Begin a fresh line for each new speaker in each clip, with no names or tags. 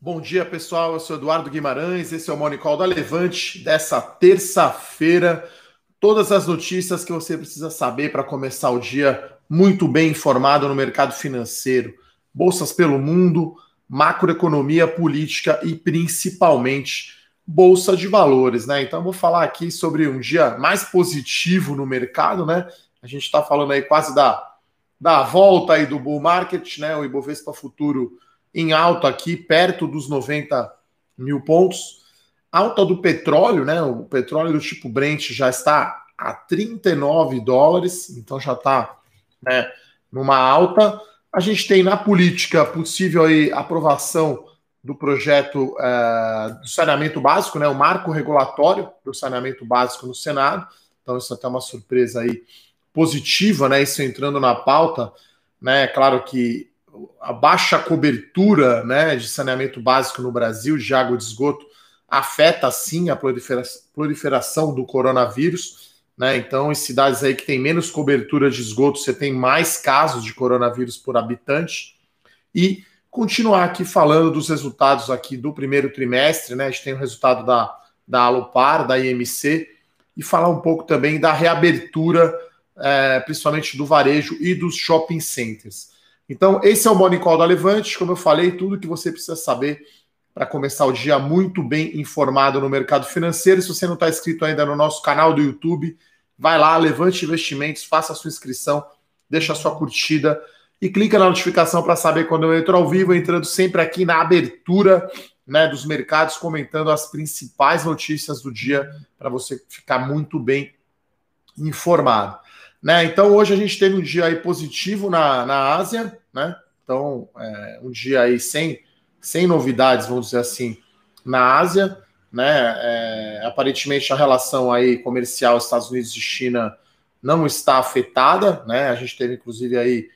Bom dia, pessoal. Eu sou Eduardo Guimarães. Esse é o Monicol da Levante dessa terça-feira. Todas as notícias que você precisa saber para começar o dia muito bem informado no mercado financeiro. Bolsas pelo mundo, macroeconomia, política e principalmente bolsa de valores, né? Então vou falar aqui sobre um dia mais positivo no mercado, né? A gente está falando aí quase da, da volta aí do bull market, né? O Ibovespa futuro em alta aqui, perto dos 90 mil pontos. Alta do petróleo, né? O petróleo do tipo Brent já está a 39 dólares, então já está né, numa alta. A gente tem na política possível aí aprovação do projeto é, do saneamento básico, né, o marco regulatório do saneamento básico no Senado. Então isso é até uma surpresa aí positiva, né? Isso entrando na pauta, né? Claro que a baixa cobertura, né, de saneamento básico no Brasil de água de esgoto afeta sim a proliferação do coronavírus. Né? Então, em cidades aí que tem menos cobertura de esgoto, você tem mais casos de coronavírus por habitante. E continuar aqui falando dos resultados aqui do primeiro trimestre, né? A gente tem o resultado da, da Alopar, da IMC, e falar um pouco também da reabertura, é, principalmente do varejo e dos shopping centers. Então, esse é o Morning Call da Levante, como eu falei, tudo que você precisa saber para começar o dia muito bem informado no mercado financeiro. Se você não está inscrito ainda no nosso canal do YouTube, vai lá, Levante Investimentos, faça a sua inscrição, deixa a sua curtida e clica na notificação para saber quando eu entro ao vivo, entrando sempre aqui na abertura né, dos mercados, comentando as principais notícias do dia para você ficar muito bem informado. Né? Então hoje a gente teve um dia positivo na, na Ásia, né? Então, é, um dia aí sem, sem novidades, vamos dizer assim, na Ásia né? É, aparentemente a relação aí comercial Estados Unidos e China não está afetada, né? A gente teve inclusive aí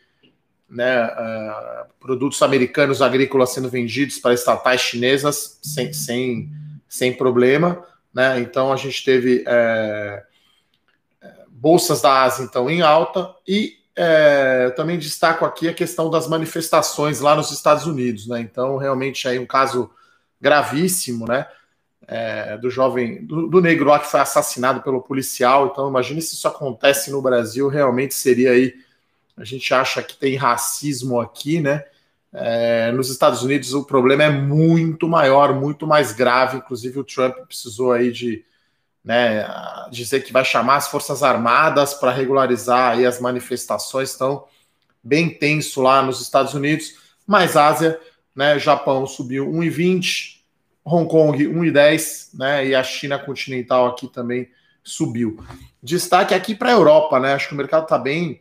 né, uh, produtos americanos agrícolas sendo vendidos para estatais chinesas sem, sem, sem problema, né? Então a gente teve é, bolsas da Ásia então em alta e é, também destaco aqui a questão das manifestações lá nos Estados Unidos, né? Então realmente aí um caso gravíssimo, né? é, do jovem, do, do, negro lá que foi assassinado pelo policial. Então, imagine se isso acontece no Brasil, realmente seria aí. A gente acha que tem racismo aqui, né? É, nos Estados Unidos o problema é muito maior, muito mais grave. Inclusive, o Trump precisou aí de né, dizer que vai chamar as Forças Armadas para regularizar aí as manifestações. Então, bem tenso lá nos Estados Unidos. Mas Ásia, né? Japão subiu 1,20 Hong Kong 1,10, né? E a China continental aqui também subiu. Destaque aqui para a Europa, né? Acho que o mercado está bem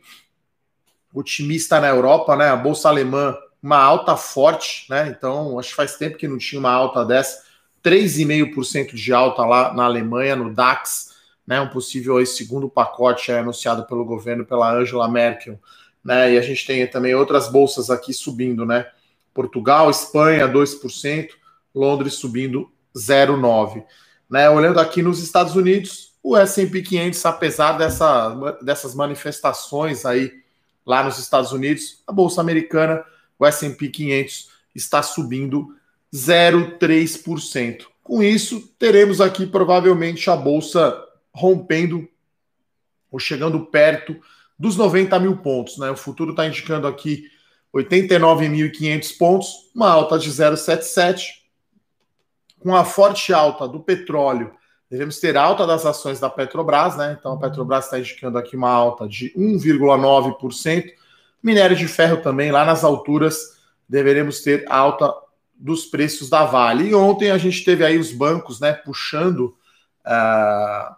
otimista na Europa, né? A bolsa alemã, uma alta forte, né? Então, acho que faz tempo que não tinha uma alta dessa. 3,5% de alta lá na Alemanha, no DAX, né? Um possível segundo pacote anunciado pelo governo, pela Angela Merkel, né? E a gente tem também outras bolsas aqui subindo, né? Portugal, Espanha, 2%. Londres subindo 0,9. Né? Olhando aqui nos Estados Unidos, o S&P 500, apesar dessa, dessas manifestações aí lá nos Estados Unidos, a bolsa americana, o S&P 500 está subindo 0,3%. Com isso, teremos aqui provavelmente a bolsa rompendo ou chegando perto dos 90 mil pontos. Né? O futuro está indicando aqui 89.500 pontos, uma alta de 0,77 com a forte alta do petróleo, devemos ter alta das ações da Petrobras, né? Então a Petrobras está indicando aqui uma alta de 1,9%. Minério de ferro também, lá nas alturas, deveremos ter alta dos preços da Vale. E ontem a gente teve aí os bancos, né, puxando, uh,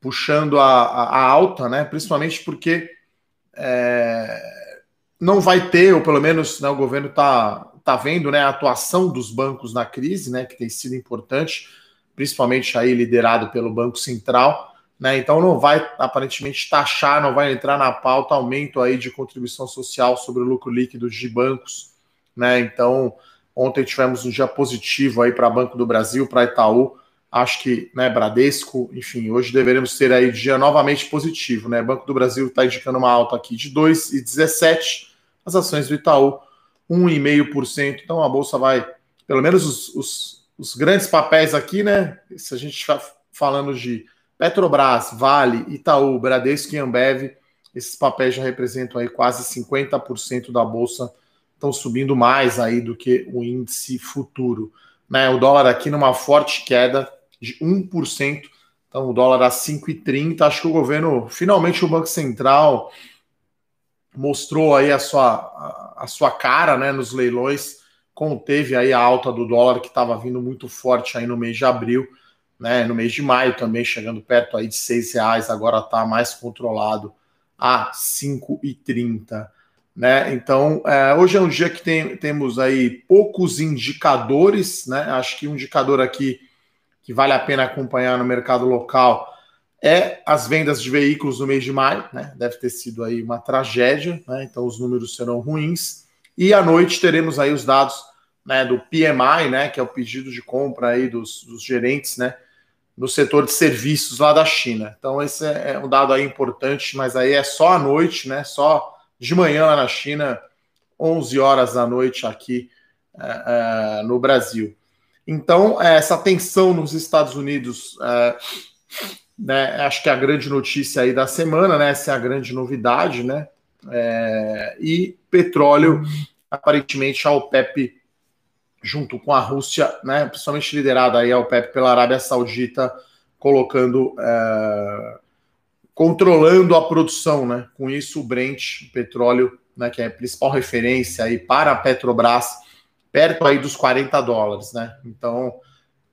puxando a, a, a, alta, né? Principalmente porque é, não vai ter, ou pelo menos né, o governo está está vendo né, a atuação dos bancos na crise, né, que tem sido importante, principalmente aí liderado pelo Banco Central. Né, então não vai aparentemente taxar, não vai entrar na pauta aumento aí de contribuição social sobre o lucro líquido de bancos. Né, então ontem tivemos um dia positivo aí para Banco do Brasil, para Itaú, acho que né, Bradesco, enfim, hoje deveremos ter aí dia novamente positivo. Né? Banco do Brasil está indicando uma alta aqui de 2,17, as ações do Itaú 1,5%. Então a bolsa vai pelo menos os, os, os grandes papéis aqui, né? Se a gente está falando de Petrobras, Vale, Itaú, Bradesco e Ambev, esses papéis já representam aí quase 50% da bolsa, estão subindo mais aí do que o índice futuro. Né? O dólar aqui numa forte queda de 1%, então o dólar a 5,30. Acho que o governo, finalmente o Banco Central mostrou aí a sua, a, a sua cara né, nos leilões, conteve aí a alta do dólar que estava vindo muito forte aí no mês de abril, né, no mês de maio também chegando perto aí de seis reais, agora está mais controlado a 5,30. Né? Então, é, hoje é um dia que tem, temos aí poucos indicadores, né? Acho que um indicador aqui que vale a pena acompanhar no mercado local é as vendas de veículos no mês de maio, né? Deve ter sido aí uma tragédia, né? Então os números serão ruins. E à noite teremos aí os dados né, do PMI, né? Que é o pedido de compra aí dos, dos gerentes, no setor de serviços lá da China. Então, esse é, é um dado aí importante, mas aí é só à noite, né? Só de manhã lá na China, 11 horas da noite aqui é, é, no Brasil. Então, é, essa tensão nos Estados Unidos, né, acho que é a grande notícia aí da semana, né? Essa é a grande novidade, né? É, e petróleo, aparentemente a OPEP junto com a Rússia, né, principalmente liderada aí ao PEP pela Arábia Saudita, colocando, controlando a produção, né? Com isso, o Brent, o petróleo, né, que é a principal referência aí para a Petrobras, perto aí dos 40 dólares, né? Então,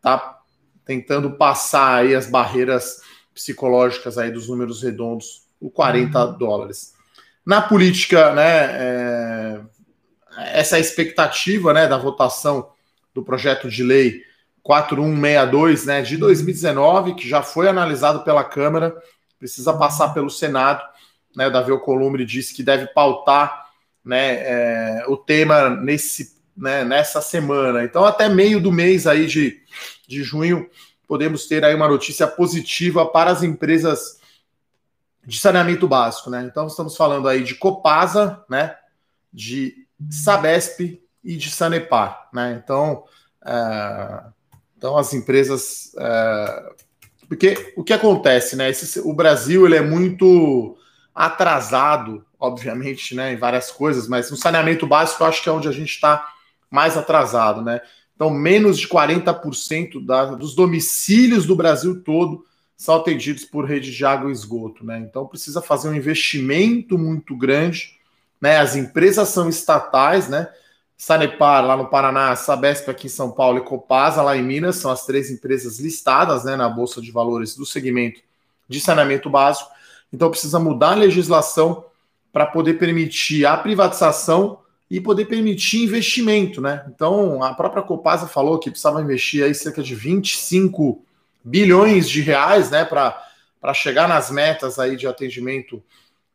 tá tentando passar aí as barreiras psicológicas aí dos números redondos, o 40 uhum. dólares. Na política, né, é, essa expectativa né, da votação do projeto de lei 4162 né, de 2019, que já foi analisado pela Câmara, precisa passar pelo Senado. Né, Davi Alcolumbre disse que deve pautar né, é, o tema nesse, né, nessa semana. Então, até meio do mês aí de, de junho, podemos ter aí uma notícia positiva para as empresas de saneamento básico. Né? Então, estamos falando aí de Copasa, né, de Sabesp e de Sanepar, né? Então, é, então as empresas, é, porque o que acontece, né? Esse, o Brasil ele é muito atrasado, obviamente, né, em várias coisas, mas no saneamento básico eu acho que é onde a gente está mais atrasado, né? Então, menos de 40% da, dos domicílios do Brasil todo são atendidos por rede de água e esgoto, né? Então, precisa fazer um investimento muito grande né? As empresas são estatais, né? Sanepar lá no Paraná, Sabesp aqui em São Paulo e Copasa lá em Minas são as três empresas listadas, né, na bolsa de valores do segmento de saneamento básico. Então precisa mudar a legislação para poder permitir a privatização e poder permitir investimento, né? Então a própria Copasa falou que precisava investir aí cerca de 25 bilhões de reais, né, para chegar nas metas aí de atendimento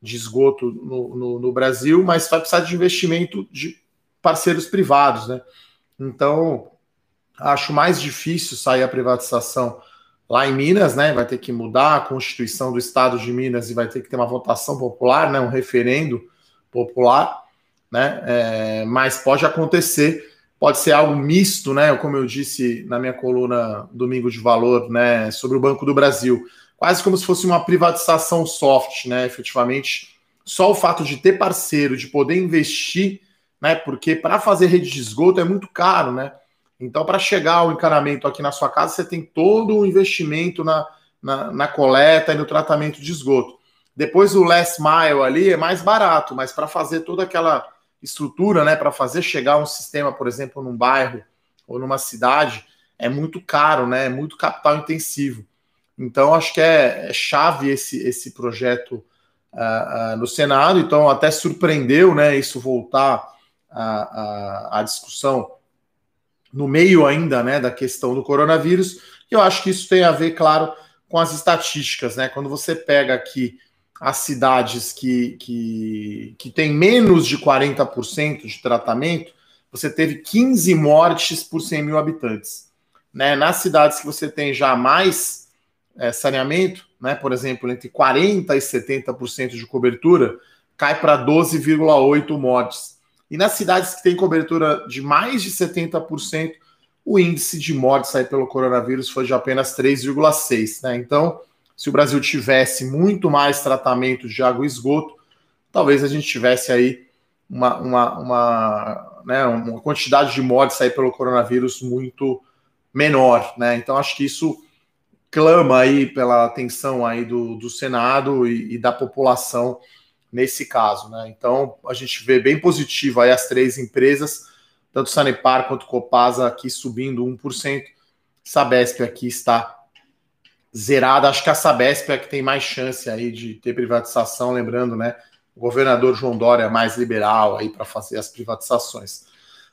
de esgoto no, no, no, Brasil, mas vai precisar de investimento de parceiros privados, né? Então, acho mais difícil sair a privatização lá em Minas, né? Vai ter que mudar a Constituição do Estado de Minas e vai ter que ter uma votação popular, né? Um referendo popular, né? É, mas pode acontecer, pode ser algo misto, né? Como eu disse na minha coluna Domingo de Valor, né? Sobre o Banco do Brasil quase como se fosse uma privatização soft, né? Efetivamente, só o fato de ter parceiro, de poder investir, né? Porque para fazer rede de esgoto é muito caro, né? Então, para chegar ao encanamento aqui na sua casa, você tem todo o investimento na, na, na, coleta e no tratamento de esgoto. Depois, o last mile ali é mais barato, mas para fazer toda aquela estrutura, né? Para fazer chegar um sistema, por exemplo, num bairro ou numa cidade, é muito caro, né? É muito capital intensivo. Então, acho que é, é chave esse, esse projeto uh, uh, no Senado. Então, até surpreendeu né, isso voltar à discussão no meio ainda né, da questão do coronavírus. E eu acho que isso tem a ver, claro, com as estatísticas. Né? Quando você pega aqui as cidades que, que, que têm menos de 40% de tratamento, você teve 15 mortes por 100 mil habitantes. Né? Nas cidades que você tem já mais é, saneamento, né, por exemplo, entre 40% e 70% de cobertura, cai para 12,8% mortes. E nas cidades que têm cobertura de mais de 70%, o índice de mortes aí pelo coronavírus foi de apenas 3,6, né? Então, se o Brasil tivesse muito mais tratamento de água e esgoto, talvez a gente tivesse aí uma, uma, uma, né, uma quantidade de mortes aí pelo coronavírus muito menor, né? Então acho que isso clama aí pela atenção aí do, do Senado e, e da população nesse caso, né? Então a gente vê bem positivo aí as três empresas, tanto Sanepar quanto Copasa aqui subindo 1%, Sabesp aqui está zerada. Acho que a Sabesp é que tem mais chance aí de ter privatização, lembrando, né? O governador João Dória é mais liberal aí para fazer as privatizações.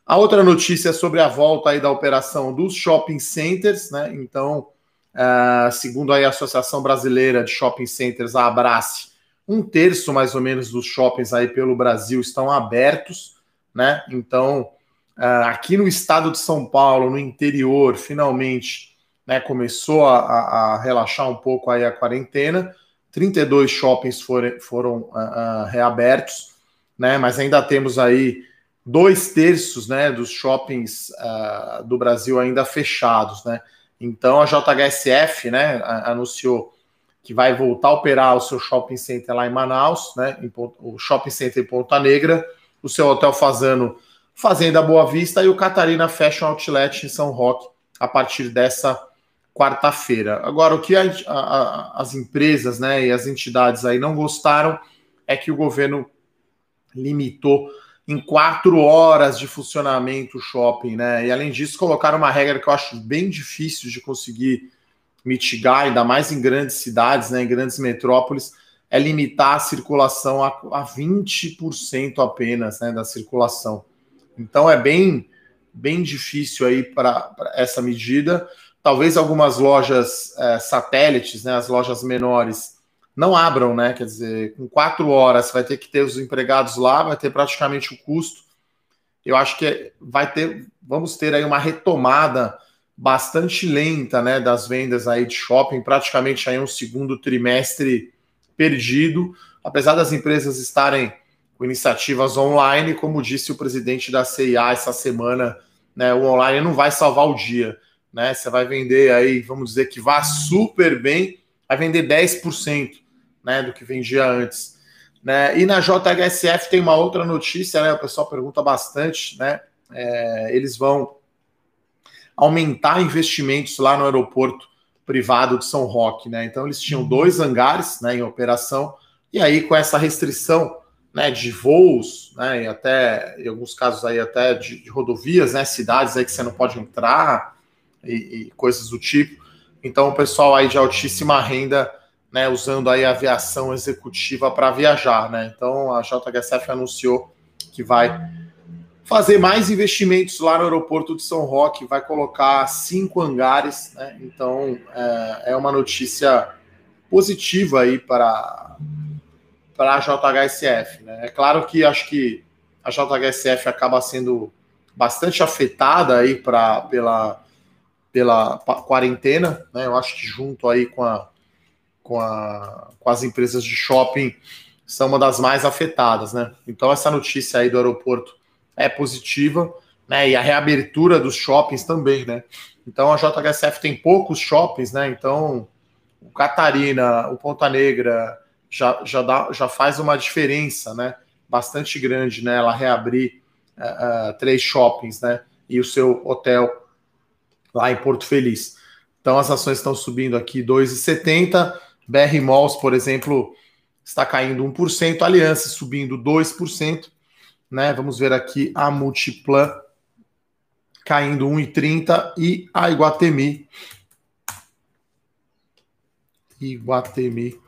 A outra notícia é sobre a volta aí da operação dos shopping centers, né? Então, uh, segundo aí a Associação Brasileira de Shopping Centers, a Abrace, um terço mais ou menos dos shoppings aí pelo Brasil estão abertos, né? Então, uh, aqui no estado de São Paulo, no interior, finalmente, né, começou a, a, relaxar um pouco aí a quarentena. 32 shoppings foram, foram uh, reabertos, né? Mas ainda temos aí dois terços né, dos shoppings uh, do Brasil ainda fechados, né? Então a JHSF né, anunciou que vai voltar a operar o seu shopping center lá em Manaus, né? Em, o shopping center em Ponta Negra, o seu hotel Fazano Fazenda Boa Vista e o Catarina Fashion Outlet em São Roque a partir dessa quarta-feira. Agora, o que a, a, as empresas né, e as entidades aí não gostaram é que o governo limitou em quatro horas de funcionamento o shopping, né? E além disso, colocaram uma regra que eu acho bem difícil de conseguir mitigar, ainda mais em grandes cidades, né? Em grandes metrópoles, é limitar a circulação a, a 20% apenas né, da circulação. Então é bem, bem difícil aí para essa medida. Talvez algumas lojas é, satélites, né, as lojas menores, não abram, né? Quer dizer, com quatro horas vai ter que ter os empregados lá, vai ter praticamente o custo. Eu acho que vai ter, vamos ter aí uma retomada bastante lenta, né, das vendas aí de shopping, praticamente aí um segundo trimestre perdido, apesar das empresas estarem com iniciativas online, como disse o presidente da CIA essa semana, né, o online não vai salvar o dia, né? Você vai vender aí, vamos dizer que vá super bem, vai vender 10% né, do que vendia antes. Né? E na JHSF tem uma outra notícia, né? O pessoal pergunta bastante, né? É, eles vão aumentar investimentos lá no aeroporto privado de São Roque, né? Então eles tinham dois hangares, né, em operação e aí com essa restrição, né, de voos, né, e até em alguns casos aí até de, de rodovias, né, cidades aí que você não pode entrar e, e coisas do tipo. Então o pessoal aí de altíssima renda né, usando aí a aviação executiva para viajar, né? Então a JHSF anunciou que vai fazer mais investimentos lá no aeroporto de São Roque, vai colocar cinco hangares, né? Então é, é uma notícia positiva aí para para a JHSF, né? É claro que acho que a JHSF acaba sendo bastante afetada aí para pela pela quarentena, né? Eu acho que junto aí com a com, a, com as empresas de shopping são uma das mais afetadas, né? Então essa notícia aí do aeroporto é positiva, né? E a reabertura dos shoppings também, né? Então a JHSF tem poucos shoppings, né? Então o Catarina, o Ponta Negra já, já, dá, já faz uma diferença, né? Bastante grande, né? Ela reabrir uh, três shoppings, né? E o seu hotel lá em Porto Feliz. Então as ações estão subindo aqui 2,70 BR Malls, por exemplo, está caindo 1%, Aliança subindo 2%, né? Vamos ver aqui a Multiplan caindo 1,30 e a Iguatemi Iguatemi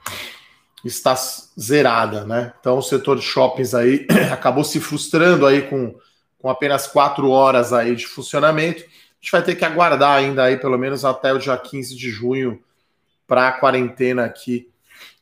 está zerada, né? Então o setor de shoppings aí acabou se frustrando aí com, com apenas quatro horas aí de funcionamento. A gente vai ter que aguardar ainda aí pelo menos até o dia 15 de junho para a quarentena aqui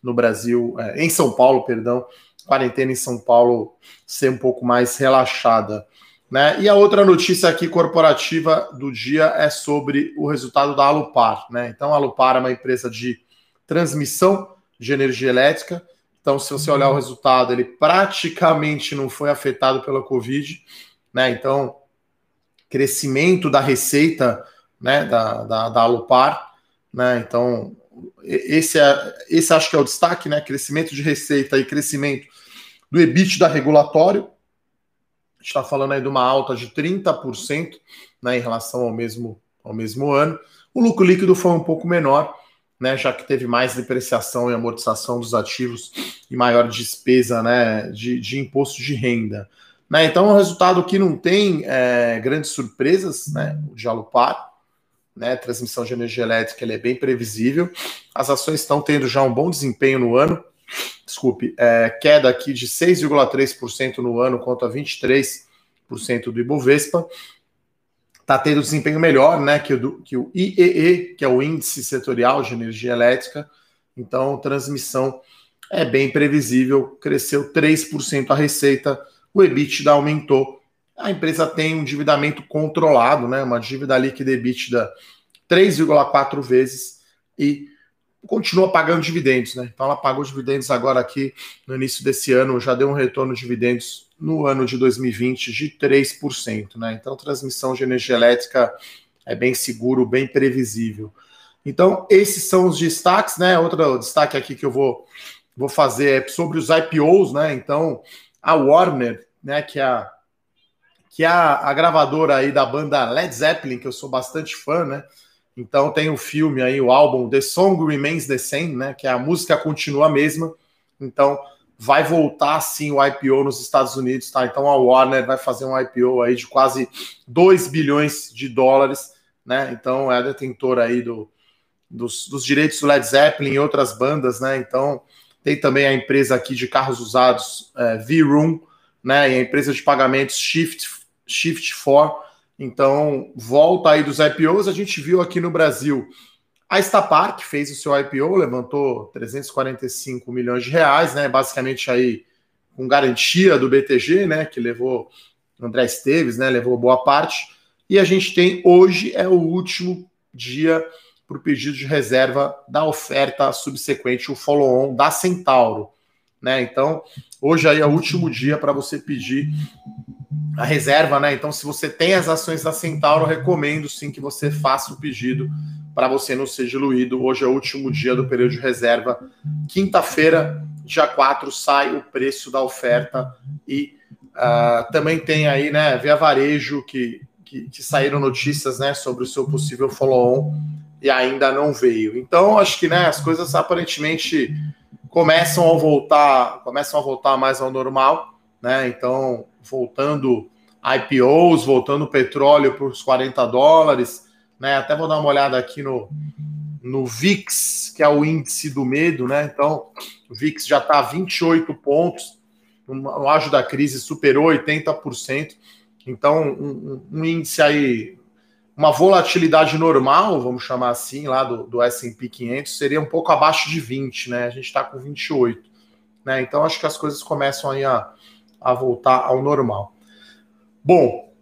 no Brasil, é, em São Paulo, perdão, quarentena em São Paulo ser um pouco mais relaxada. Né? E a outra notícia aqui corporativa do dia é sobre o resultado da Alupar. Né? Então, a Alupar é uma empresa de transmissão de energia elétrica. Então, se você olhar o resultado, ele praticamente não foi afetado pela Covid. Né? Então, crescimento da receita né, da, da, da Alupar, né? Então, esse, é, esse acho que é o destaque, né? Crescimento de receita e crescimento do EBITDA regulatório. Está falando aí de uma alta de 30% né, em relação ao mesmo, ao mesmo ano. O lucro líquido foi um pouco menor, né, já que teve mais depreciação e amortização dos ativos e maior despesa né, de, de imposto de renda. Né, então, é um resultado que não tem é, grandes surpresas, né, o de Alupar, né, transmissão de energia elétrica ele é bem previsível. As ações estão tendo já um bom desempenho no ano, desculpe, é, queda aqui de 6,3% no ano contra 23% do Ibovespa. Está tendo desempenho melhor né, que, o do, que o IEE, que é o Índice Setorial de Energia Elétrica. Então, transmissão é bem previsível, cresceu 3% a receita, o EBITDA aumentou. A empresa tem um endividamento controlado, né, uma dívida líquida EBITDA 3,4 vezes e continua pagando dividendos, né? Então ela pagou dividendos agora aqui no início desse ano, já deu um retorno de dividendos no ano de 2020 de 3%, né? Então transmissão de energia elétrica é bem seguro, bem previsível. Então esses são os destaques, né? Outro destaque aqui que eu vou vou fazer é sobre os IPOs, né? Então a Warner, né, que é a que é a, a gravadora aí da banda Led Zeppelin, que eu sou bastante fã, né? Então tem o filme aí, o álbum The Song Remains the Same, né? Que é a música continua a mesma. Então vai voltar sim o IPO nos Estados Unidos, tá? Então a Warner vai fazer um IPO aí de quase 2 bilhões de dólares, né? Então é detentora aí do, dos, dos direitos do Led Zeppelin e outras bandas, né? Então tem também a empresa aqui de carros usados, é, V-Room, né? E a empresa de pagamentos Shift, Shift 4 então, volta aí dos IPOs, a gente viu aqui no Brasil a Stapar, que fez o seu IPO, levantou 345 milhões de reais, né? Basicamente aí com garantia do BTG, né? Que levou André Esteves, né? Levou boa parte. E a gente tem hoje é o último dia para o pedido de reserva da oferta subsequente, o follow-on da Centauro. Né? Então, hoje aí é o último dia para você pedir a reserva, né? Então, se você tem as ações da Centauro, recomendo sim que você faça o pedido para você não ser diluído. Hoje é o último dia do período de reserva. Quinta-feira, dia 4, sai o preço da oferta e uh, também tem aí, né, via varejo que, que, que saíram notícias, né, sobre o seu possível follow-on e ainda não veio. Então, acho que, né, as coisas aparentemente começam a voltar, começam a voltar mais ao normal, né? Então, voltando IPOs, voltando o petróleo para os 40 dólares, né? Até vou dar uma olhada aqui no, no VIX, que é o índice do medo, né? Então, o VIX já está a 28 pontos, no auge da crise superou 80%. Então, um, um, índice aí, uma volatilidade normal, vamos chamar assim, lá do, do S&P 500, seria um pouco abaixo de 20, né? A gente está com 28, né? Então, acho que as coisas começam aí a, a voltar ao normal. Bom,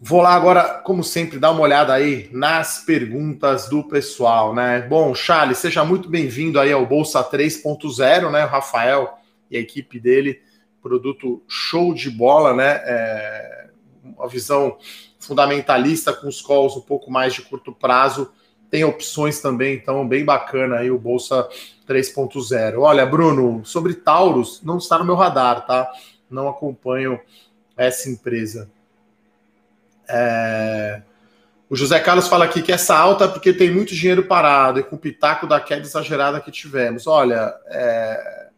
vou lá agora, como sempre, dar uma olhada aí nas perguntas do pessoal, né? Bom, Charles, seja muito bem-vindo aí ao Bolsa 3.0, né? O Rafael e a equipe dele, produto show de bola, né? É uma visão fundamentalista com os calls um pouco mais de curto prazo. Tem opções também, então bem bacana aí o Bolsa 3.0. Olha, Bruno, sobre Taurus, não está no meu radar, tá? Não acompanham essa empresa. É... O José Carlos fala aqui que essa alta é porque tem muito dinheiro parado e com o pitaco da queda exagerada que tivemos. Olha, é...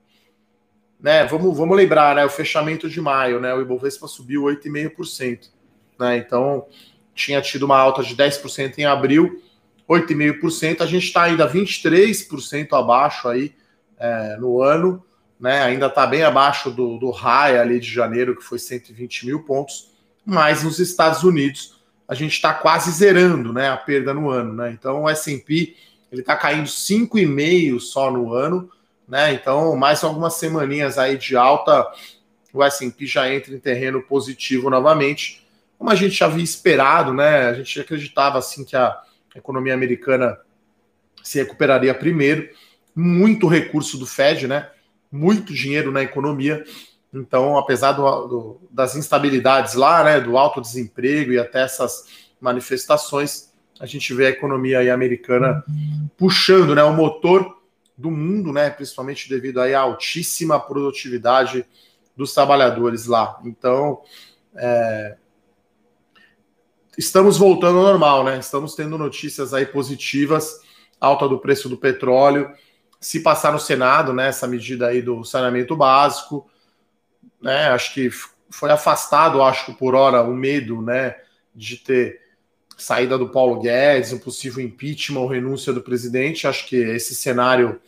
né, vamos, vamos lembrar, né, o fechamento de maio, né, o Ibovespa subiu 8,5%. Né, então, tinha tido uma alta de 10% em abril, 8,5%. A gente está ainda 23% abaixo aí é, no ano né? Ainda está bem abaixo do, do high ali de janeiro, que foi 120 mil pontos, mas nos Estados Unidos a gente está quase zerando né, a perda no ano. Né? Então o SP ele está caindo 5,5 só no ano, né? Então, mais algumas semaninhas aí de alta, o S&P já entra em terreno positivo novamente, como a gente já havia esperado, né? A gente acreditava assim que a economia americana se recuperaria primeiro, muito recurso do Fed, né? Muito dinheiro na economia. Então, apesar do, do, das instabilidades lá, né, do alto desemprego e até essas manifestações, a gente vê a economia aí americana puxando, né, o motor do mundo, né, principalmente devido aí à altíssima produtividade dos trabalhadores lá. Então, é, estamos voltando ao normal, né? Estamos tendo notícias aí positivas, alta do preço do petróleo, se passar no Senado, né, essa medida aí do saneamento básico, né, acho que foi afastado, acho que por hora, o medo, né, de ter saída do Paulo Guedes, um possível impeachment ou renúncia do presidente, acho que esse cenário,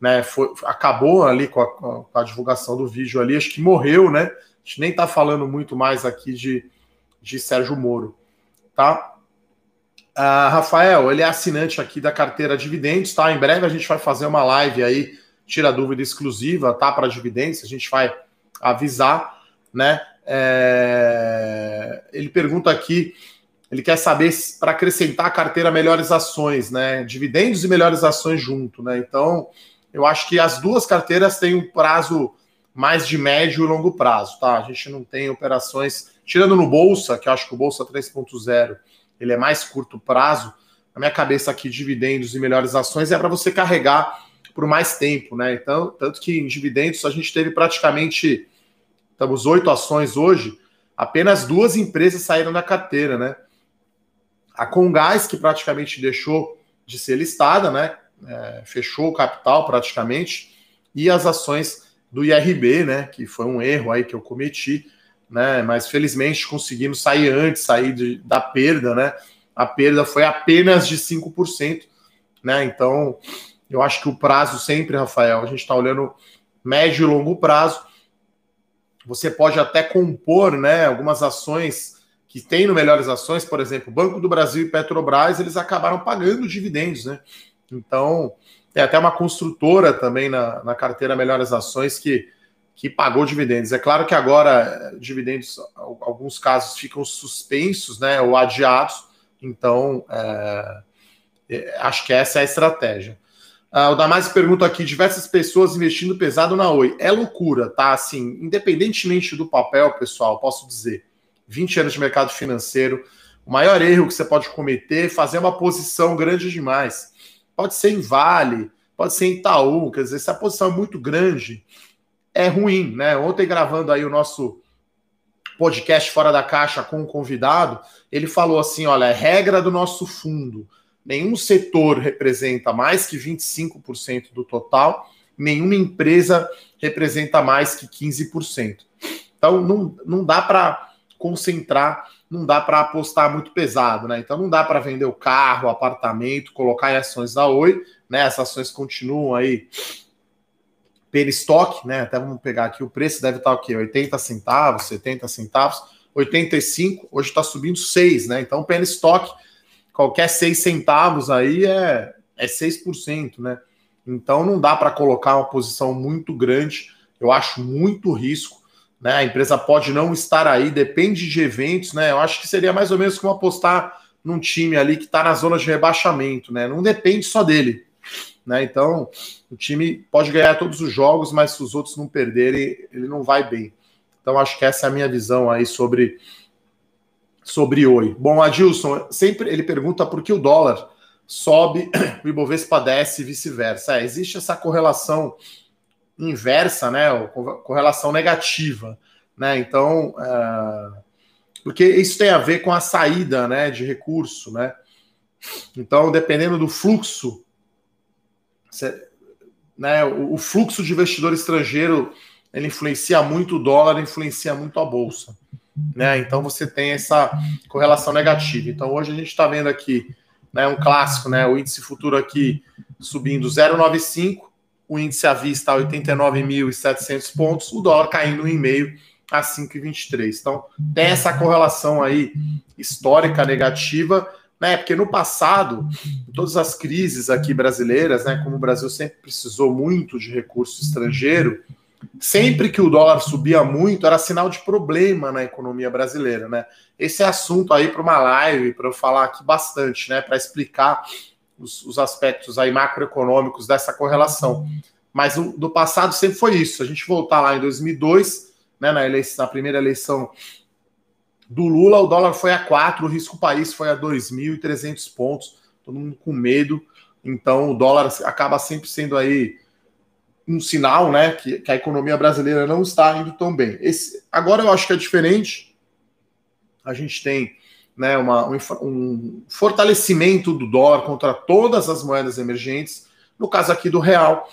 né, foi, acabou ali com a, com a divulgação do vídeo ali, acho que morreu, né, a gente nem tá falando muito mais aqui de, de Sérgio Moro, tá? Uh, Rafael, ele é assinante aqui da carteira Dividendos, tá? Em breve a gente vai fazer uma live aí, tira dúvida exclusiva, tá? Para dividendos, a gente vai avisar, né? É... Ele pergunta aqui, ele quer saber para acrescentar a carteira melhores ações, né? Dividendos e melhores ações junto, né? Então, eu acho que as duas carteiras têm um prazo mais de médio e longo prazo, tá? A gente não tem operações, tirando no Bolsa, que eu acho que o Bolsa 3.0 ele é mais curto prazo. Na minha cabeça aqui, dividendos e melhores ações é para você carregar por mais tempo, né? Então, tanto que em dividendos a gente teve praticamente, estamos oito ações hoje, apenas duas empresas saíram da carteira, né? A Congás, que praticamente deixou de ser listada, né? É, fechou o capital praticamente, e as ações do IRB, né? Que foi um erro aí que eu cometi né? Mas felizmente conseguimos sair antes, sair de, da perda, né? A perda foi apenas de 5%, né? Então, eu acho que o prazo sempre, Rafael, a gente está olhando médio e longo prazo. Você pode até compor, né, algumas ações que tem no Melhores Ações, por exemplo, Banco do Brasil e Petrobras, eles acabaram pagando dividendos, né? Então, tem até uma construtora também na, na carteira Melhores Ações que que pagou dividendos. É claro que agora dividendos, alguns casos ficam suspensos, né, ou adiados. Então, é, é, acho que essa é a estratégia. Uh, o Damásio pergunta aqui: diversas pessoas investindo pesado na Oi. É loucura, tá? Assim, independentemente do papel, pessoal, posso dizer, 20 anos de mercado financeiro, o maior erro que você pode cometer é fazer uma posição grande demais. Pode ser em Vale, pode ser em Itaú, quer dizer, se a posição é muito grande, é ruim, né? Ontem gravando aí o nosso podcast Fora da Caixa com um convidado, ele falou assim: olha, é regra do nosso fundo. Nenhum setor representa mais que 25% do total, nenhuma empresa representa mais que 15%. Então não, não dá para concentrar, não dá para apostar muito pesado, né? Então não dá para vender o carro, o apartamento, colocar em ações da Oi, né? Essas ações continuam aí per estoque, né? Até vamos pegar aqui, o preço deve estar o quê? 80 centavos, 70 centavos, 85, hoje está subindo 6, né? Então, per estoque, qualquer 6 centavos aí é, é 6%, né? Então não dá para colocar uma posição muito grande, eu acho muito risco, né? A empresa pode não estar aí, depende de eventos, né? Eu acho que seria mais ou menos como apostar num time ali que está na zona de rebaixamento, né? Não depende só dele, né? Então, o time pode ganhar todos os jogos, mas se os outros não perderem, ele não vai bem. Então, acho que essa é a minha visão aí sobre sobre Oi. Bom, Adilson, sempre ele pergunta por que o dólar sobe, o Ibovespa desce e vice-versa. É, existe essa correlação inversa, né? Correlação negativa, né? Então, é, porque isso tem a ver com a saída, né, de recurso, né? Então, dependendo do fluxo né, o, fluxo de investidor estrangeiro ele influencia muito o dólar, influencia muito a bolsa. Né? Então você tem essa correlação negativa. Então hoje a gente está vendo aqui né, um clássico, né, o índice futuro aqui subindo 0,95, o índice à vista a 89.700 pontos, o dólar caindo 1,5 a 5,23. Então tem essa correlação aí histórica negativa né? Porque no passado, todas as crises aqui brasileiras, né, como o Brasil sempre precisou muito de recurso estrangeiro, sempre que o dólar subia muito, era sinal de problema na economia brasileira, né? Esse é assunto aí para uma live, para eu falar aqui bastante, né, para explicar os, os, aspectos aí macroeconômicos dessa correlação. Mas do passado sempre foi isso. A gente voltar lá em 2002, né, na, eleição, na primeira eleição do Lula, o dólar foi a 4, o risco país foi a 2.300 pontos, todo mundo com medo. Então o dólar acaba sempre sendo aí um sinal, né, que, que a economia brasileira não está indo tão bem. Esse, agora eu acho que é diferente. A gente tem né, uma, um, um fortalecimento do dólar contra todas as moedas emergentes. No caso aqui do real,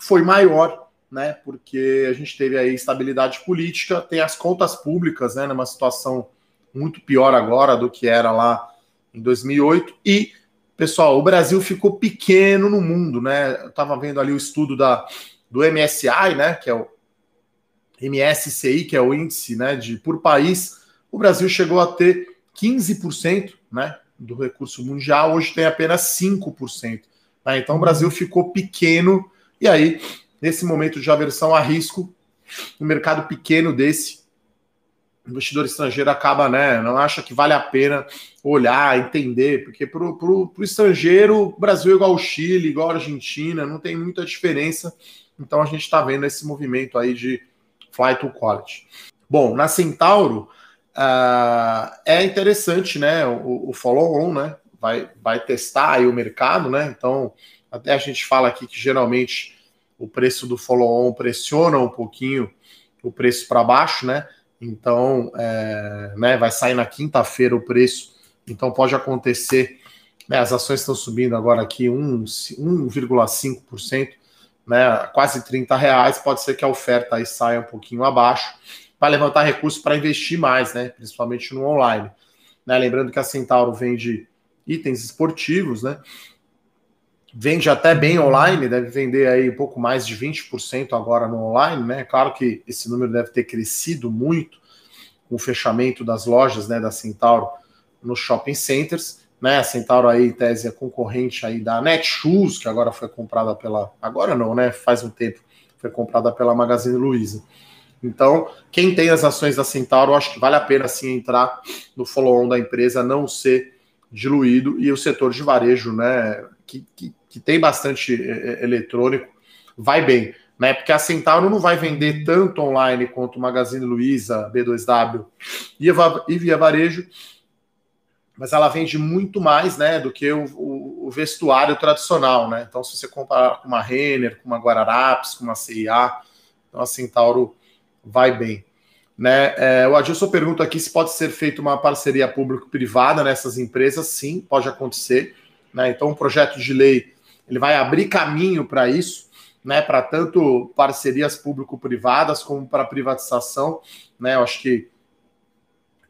foi maior, né, porque a gente teve aí estabilidade política, tem as contas públicas, né, numa situação muito pior agora do que era lá em 2008 e pessoal, o Brasil ficou pequeno no mundo, né? Eu estava vendo ali o estudo da do MSI, né, que é o MSCI, que é o índice, né, de por país, o Brasil chegou a ter 15%, né, do recurso mundial, hoje tem apenas 5%. Né? Então o Brasil ficou pequeno e aí nesse momento de aversão a risco, um mercado pequeno desse, investidor estrangeiro acaba, né, não acha que vale a pena olhar, entender, porque para o estrangeiro, Brasil é igual ao Chile, igual a Argentina, não tem muita diferença então a gente está vendo esse movimento aí de flight to quality. Bom, na Centauro uh, é interessante, né? O, o follow-on, né? Vai, vai testar aí o mercado, né? Então até a gente fala aqui que geralmente o preço do follow-on pressiona um pouquinho o preço para baixo, né? Então, é, né, vai sair na quinta-feira o preço, então pode acontecer. Né, as ações estão subindo agora aqui 1,5% né, quase 30 reais, pode ser que a oferta aí saia um pouquinho abaixo, para levantar recursos para investir mais, né, principalmente no online. Né, lembrando que a Centauro vende itens esportivos, né, vende até bem online, deve vender aí um pouco mais de 20% agora no online, né, claro que esse número deve ter crescido muito com o fechamento das lojas, né, da Centauro nos shopping centers, né? A Centauro aí, em tese, é concorrente aí da Netshoes, que agora foi comprada pela. Agora não, né? Faz um tempo foi comprada pela Magazine Luiza. Então, quem tem as ações da Centauro, acho que vale a pena sim entrar no follow-on da empresa, não ser diluído, e o setor de varejo, né, que, que, que tem bastante é, é, eletrônico, vai bem, né? Porque a Centauro não vai vender tanto online quanto o Magazine Luiza, B2W e Via Varejo, mas ela vende muito mais né, do que o, o, o, vestuário tradicional. Né? Então, se você comparar com uma Renner, com uma Guararapes, com uma CIA, então a Centauro vai bem. Né? É, o Adilson pergunta aqui se pode ser feita uma parceria público-privada nessas empresas. Sim, pode acontecer. Né? Então, o projeto de lei ele vai abrir caminho para isso, né? para tanto parcerias público-privadas como para privatização. Né? Eu acho que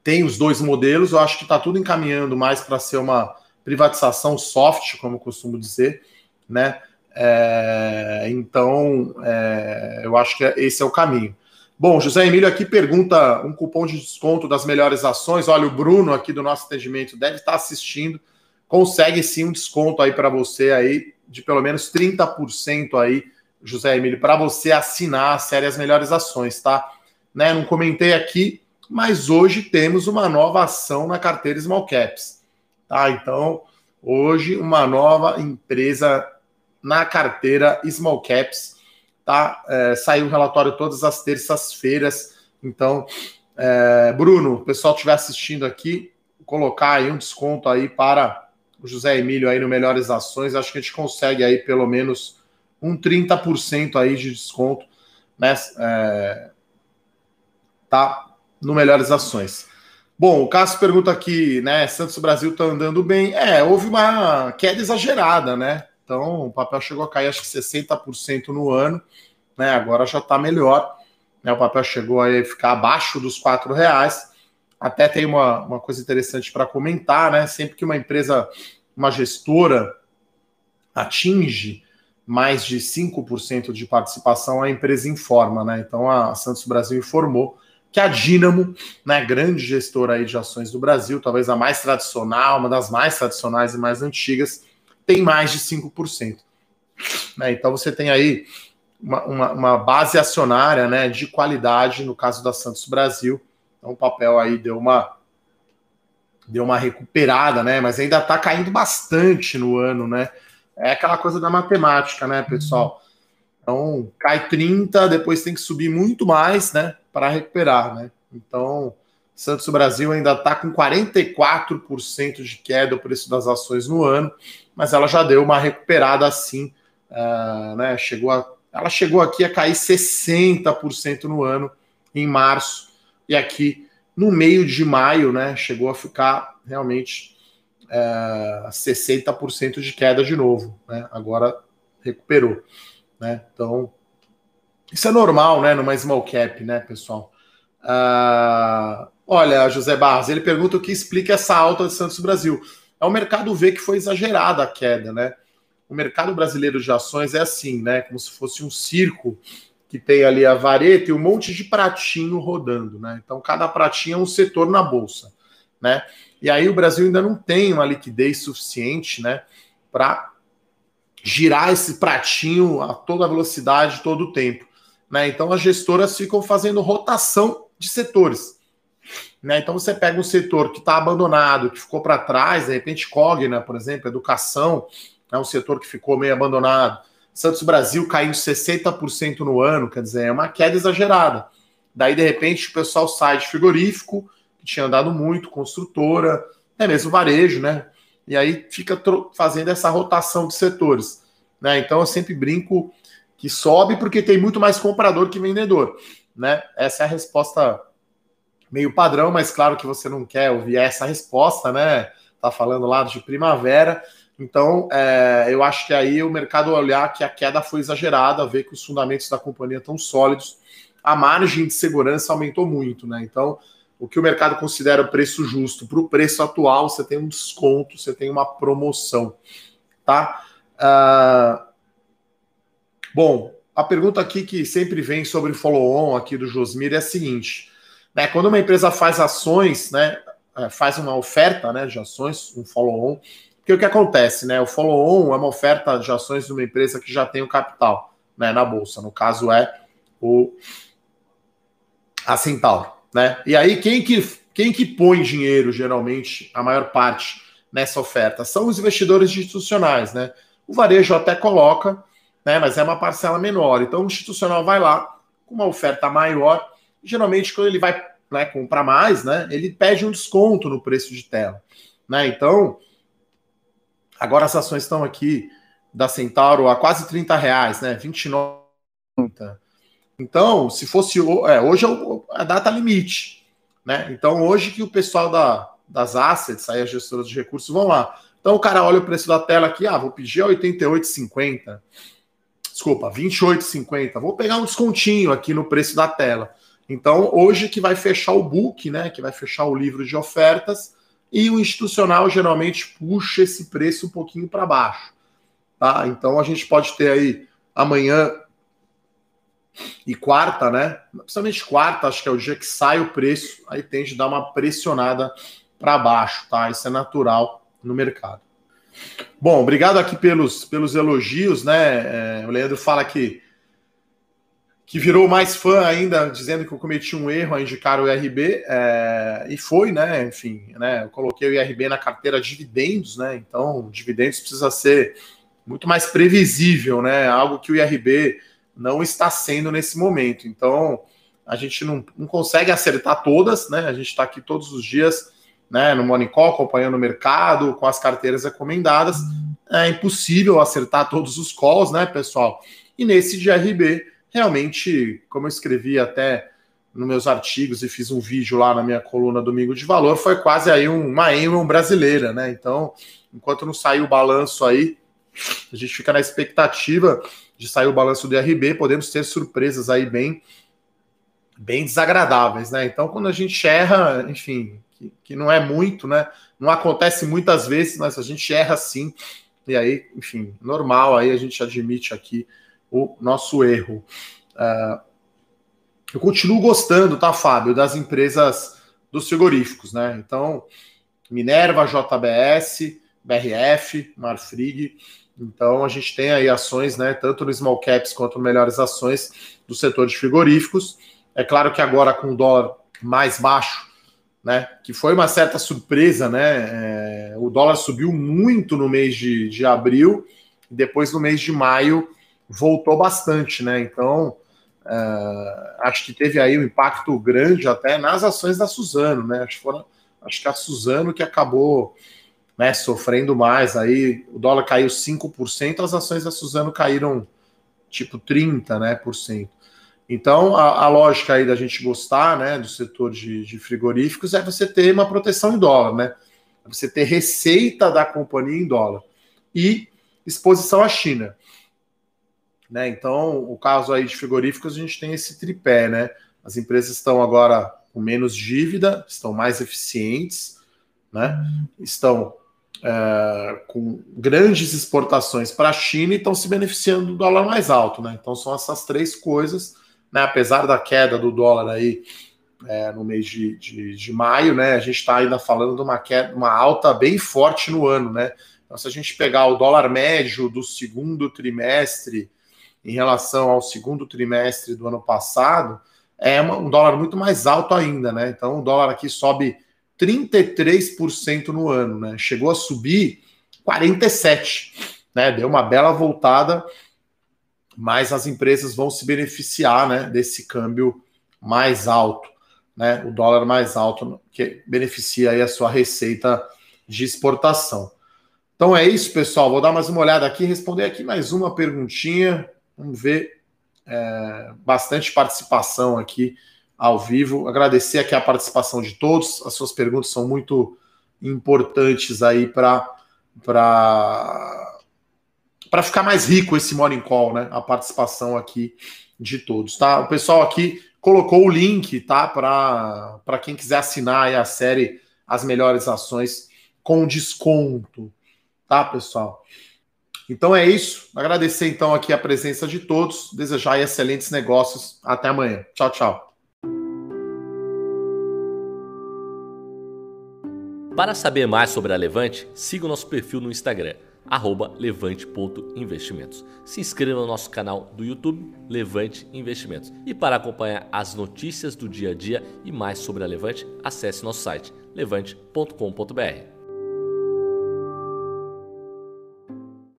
tem os dois modelos. Eu acho que está tudo encaminhando mais para ser uma privatização soft, como costumo dizer, né? É, então, é, eu acho que esse é o caminho. Bom, José Emílio aqui pergunta um cupom de desconto das melhores ações. Olha, o Bruno aqui do nosso atendimento deve estar assistindo. Consegue sim um desconto aí para você aí de pelo menos 30% aí, José Emílio, para você assinar a série As Melhores Ações, tá? Né, não comentei aqui, mas hoje temos uma nova ação na carteira Small Caps. Tá? Então, hoje uma nova empresa na carteira Small Caps. Tá? É, saiu um relatório todas as terças-feiras. Então, é, Bruno, o pessoal estiver assistindo aqui, colocar aí um desconto aí para o José Emílio aí no Melhores Ações. Acho que a gente consegue aí pelo menos um 30% aí de desconto. Né? É, tá? no Melhores Ações. Bom, o Cássio pergunta aqui, né? Santos Brasil tá andando bem. É, houve uma queda exagerada, né? Então o papel chegou a cair acho que 60% no ano, né? Agora já está melhor. Né? O papel chegou a ficar abaixo dos quatro reais. Até tem uma, uma coisa interessante para comentar, né? Sempre que uma empresa, uma gestora atinge mais de 5% de participação, a empresa informa, né? Então a Santos Brasil informou que a Dynamo, né, grande gestora aí de ações do Brasil, talvez a mais tradicional, uma das mais tradicionais e mais antigas, tem mais de 5%. Né, então você tem aí uma, uma, uma, base acionária né, de qualidade, no caso da Santos Brasil. Então o papel aí deu uma deu uma recuperada, né? Mas ainda está caindo bastante no ano, né? É aquela coisa da matemática, né, pessoal? Então cai 30, depois tem que subir muito mais, né? para recuperar, né? Então, Santos Brasil ainda está com 44% de queda o preço das ações no ano, mas ela já deu uma recuperada assim, uh, né? Chegou a, ela chegou aqui a cair 60% no ano em março, e aqui no meio de maio, né? Chegou a ficar realmente é, 60% de queda de novo, né? Agora recuperou, né? Então, isso é normal, né? Numa small cap, né, pessoal? Uh, olha, José Barros, ele pergunta o que explica essa alta de Santos Brasil. É o mercado vê que foi exagerada a queda, né? O mercado brasileiro de ações é assim, né? Como se fosse um circo que tem ali a vareta e um monte de pratinho rodando, né? Então cada pratinho é um setor na bolsa, né? E aí o Brasil ainda não tem uma liquidez suficiente, né, para girar esse pratinho a toda velocidade todo o tempo, né? Então as gestoras ficam fazendo rotação de setores. Né? Então você pega um setor que está abandonado, que ficou para trás, de repente Cogna, por exemplo, educação, é um setor que ficou meio abandonado. Santos Brasil caindo 60% no ano, quer dizer, é uma queda exagerada. Daí, de repente, o pessoal sai de frigorífico, que tinha andado muito, construtora, é mesmo varejo, né? E aí fica fazendo essa rotação de setores. Né? Então eu sempre brinco que sobe porque tem muito mais comprador que vendedor. Né? Essa é a resposta meio padrão, mas claro que você não quer ouvir essa resposta, né? Tá falando lá de primavera. Então, é, eu acho que aí o mercado olhar que a queda foi exagerada, ver que os fundamentos da companhia estão sólidos, a margem de segurança aumentou muito, né? Então, o que o mercado considera preço justo para o preço atual, você tem um desconto, você tem uma promoção, tá? Uh, bom, a pergunta aqui que sempre vem sobre follow-on aqui do Josmir é a seguinte: né, quando uma empresa faz ações, né, é, faz uma oferta né, de ações, um follow-on, porque o que acontece, né? O follow-on é uma oferta de ações de uma empresa que já tem o capital né, na bolsa. No caso é o a Centauro, né? E aí quem que quem que põe dinheiro geralmente a maior parte nessa oferta são os investidores institucionais, né? O varejo até coloca, né? Mas é uma parcela menor. Então o institucional vai lá com uma oferta maior geralmente quando ele vai né, comprar mais, né, ele pede um desconto no preço de tela. Né? Então, agora as ações estão aqui da Centauro a quase 30 reais, né? 29. Então, se fosse é, hoje é a data limite, né? Então, hoje que o pessoal da, das assets, aí as gestoras de recursos vão lá. Então, o cara olha o preço da tela aqui, ah, vou pedir a 88,50. Desculpa, 28,50. Vou pegar um descontinho aqui no preço da tela. Então, hoje que vai fechar o book, né, que vai fechar o livro de ofertas, e o institucional geralmente puxa esse preço um pouquinho para baixo. Tá? Então a gente pode ter aí amanhã e quarta, né? Principalmente quarta, acho que é o dia que sai o preço, aí tende a dar uma pressionada para baixo, tá? Isso é natural no mercado. Bom, obrigado aqui pelos, pelos elogios, né? É, o Leandro fala que que virou mais fã ainda, dizendo que eu cometi um erro a indicar o IRB, é, e foi, né? Enfim, né? Eu coloquei o IRB na carteira dividendos, né? Então, dividendos precisa ser muito mais previsível, né? Algo que o IRB não está sendo nesse momento. Então, a gente não, não consegue acertar todas, né? A gente está aqui todos os dias, né? No Morning Call, acompanhando o mercado, com as carteiras recomendadas. É impossível acertar todos os calls, né, pessoal? E nesse de IRB realmente, como eu escrevi até nos meus artigos e fiz um vídeo lá na minha coluna Domingo de Valor, foi quase aí uma Enron brasileira, né? Então, enquanto não sair o balanço aí, a gente fica na expectativa de sair o balanço do IRB, podemos ter surpresas aí bem bem desagradáveis, né? Então, quando a gente erra, enfim, que, que não é muito, né? Não acontece muitas vezes, mas a gente erra sim. E aí, enfim, normal, aí a gente admite aqui o nosso erro. Uh, eu continuo gostando, tá, Fábio, das empresas dos frigoríficos, né? Então, Minerva, JBS, BRF, Marfrig. Então, a gente tem aí ações, né, tanto no small caps quanto melhores ações do setor de frigoríficos. É claro que agora com o dólar mais baixo, né, que foi uma certa surpresa, né? É, o dólar subiu muito no mês de, de abril, depois no mês de maio voltou bastante, né? Então, uh, acho que teve aí um impacto grande até nas ações da Suzano, né? Acho que, foram, acho que a Suzano que acabou né, sofrendo mais aí, o dólar caiu 5%, as ações da Suzano caíram tipo 30%, né, por cento. Então, a, a, lógica aí da gente gostar né, do setor de, de, frigoríficos é você ter uma proteção em dólar, né? É você ter receita da companhia em dólar e exposição à China. Né? Então, o caso aí de frigoríficos, a gente tem esse tripé, né? As empresas estão agora com menos dívida, estão mais eficientes, né? Estão é, com grandes exportações para a China e estão se beneficiando do dólar mais alto, né? Então são essas três coisas né? Apesar da queda do dólar aí é, no mês de, de, de, maio, né? A gente está ainda falando de uma queda, uma alta bem forte no ano, né? Então, se a gente pegar o dólar médio do segundo trimestre em relação ao segundo trimestre do ano passado, é um dólar muito mais alto ainda, né? Então o dólar aqui sobe 33% no ano, né? Chegou a subir 47%, né? Deu uma bela voltada mas as empresas vão se beneficiar né, desse câmbio mais alto, né, o dólar mais alto, que beneficia aí a sua receita de exportação. Então é isso, pessoal. Vou dar mais uma olhada aqui, responder aqui mais uma perguntinha. Vamos ver é, bastante participação aqui ao vivo. Agradecer aqui a participação de todos. As suas perguntas são muito importantes aí para para ficar mais rico esse Morning Call, né? A participação aqui de todos, tá? O pessoal aqui colocou o link, tá? Para quem quiser assinar a série As Melhores Ações com desconto, tá, pessoal? Então é isso. Agradecer então aqui a presença de todos, desejar excelentes negócios. Até amanhã. Tchau, tchau.
Para saber mais sobre a Levante, siga o nosso perfil no Instagram levante.investimentos. Se inscreva no nosso canal do YouTube Levante Investimentos. E para acompanhar as notícias do dia a dia e mais sobre a Levante, acesse nosso site levante.com.br.